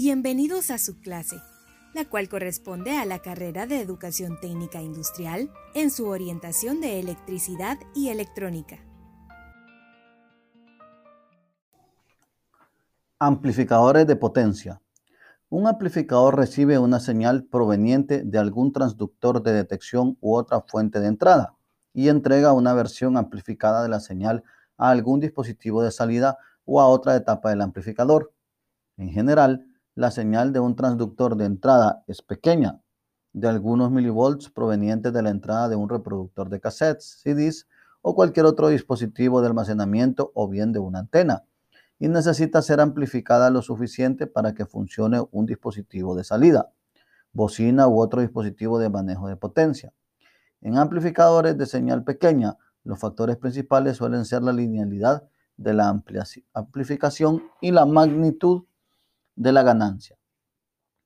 Bienvenidos a su clase, la cual corresponde a la carrera de Educación Técnica Industrial en su orientación de electricidad y electrónica. Amplificadores de potencia. Un amplificador recibe una señal proveniente de algún transductor de detección u otra fuente de entrada y entrega una versión amplificada de la señal a algún dispositivo de salida o a otra etapa del amplificador. En general, la señal de un transductor de entrada es pequeña, de algunos milivolts provenientes de la entrada de un reproductor de cassettes, CDs o cualquier otro dispositivo de almacenamiento o bien de una antena, y necesita ser amplificada lo suficiente para que funcione un dispositivo de salida, bocina u otro dispositivo de manejo de potencia. En amplificadores de señal pequeña, los factores principales suelen ser la linealidad de la amplificación y la magnitud de la ganancia.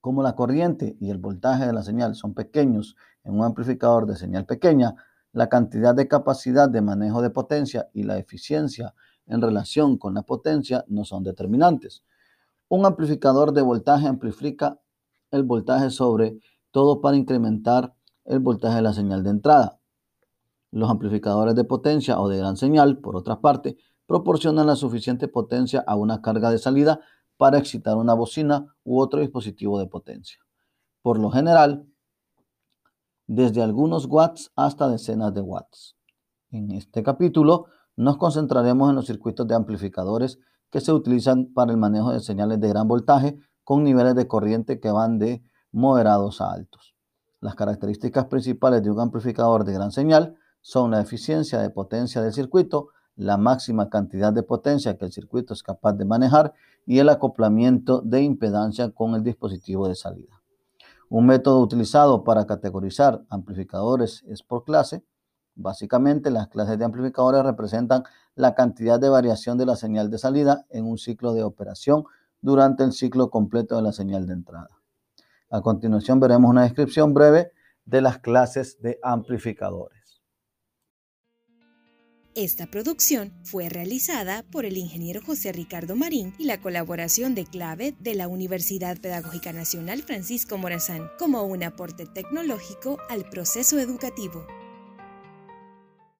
Como la corriente y el voltaje de la señal son pequeños en un amplificador de señal pequeña, la cantidad de capacidad de manejo de potencia y la eficiencia en relación con la potencia no son determinantes. Un amplificador de voltaje amplifica el voltaje sobre todo para incrementar el voltaje de la señal de entrada. Los amplificadores de potencia o de gran señal, por otra parte, proporcionan la suficiente potencia a una carga de salida para excitar una bocina u otro dispositivo de potencia. Por lo general, desde algunos watts hasta decenas de watts. En este capítulo nos concentraremos en los circuitos de amplificadores que se utilizan para el manejo de señales de gran voltaje con niveles de corriente que van de moderados a altos. Las características principales de un amplificador de gran señal son la eficiencia de potencia del circuito, la máxima cantidad de potencia que el circuito es capaz de manejar y el acoplamiento de impedancia con el dispositivo de salida. Un método utilizado para categorizar amplificadores es por clase. Básicamente, las clases de amplificadores representan la cantidad de variación de la señal de salida en un ciclo de operación durante el ciclo completo de la señal de entrada. A continuación veremos una descripción breve de las clases de amplificadores. Esta producción fue realizada por el ingeniero José Ricardo Marín y la colaboración de clave de la Universidad Pedagógica Nacional Francisco Morazán como un aporte tecnológico al proceso educativo.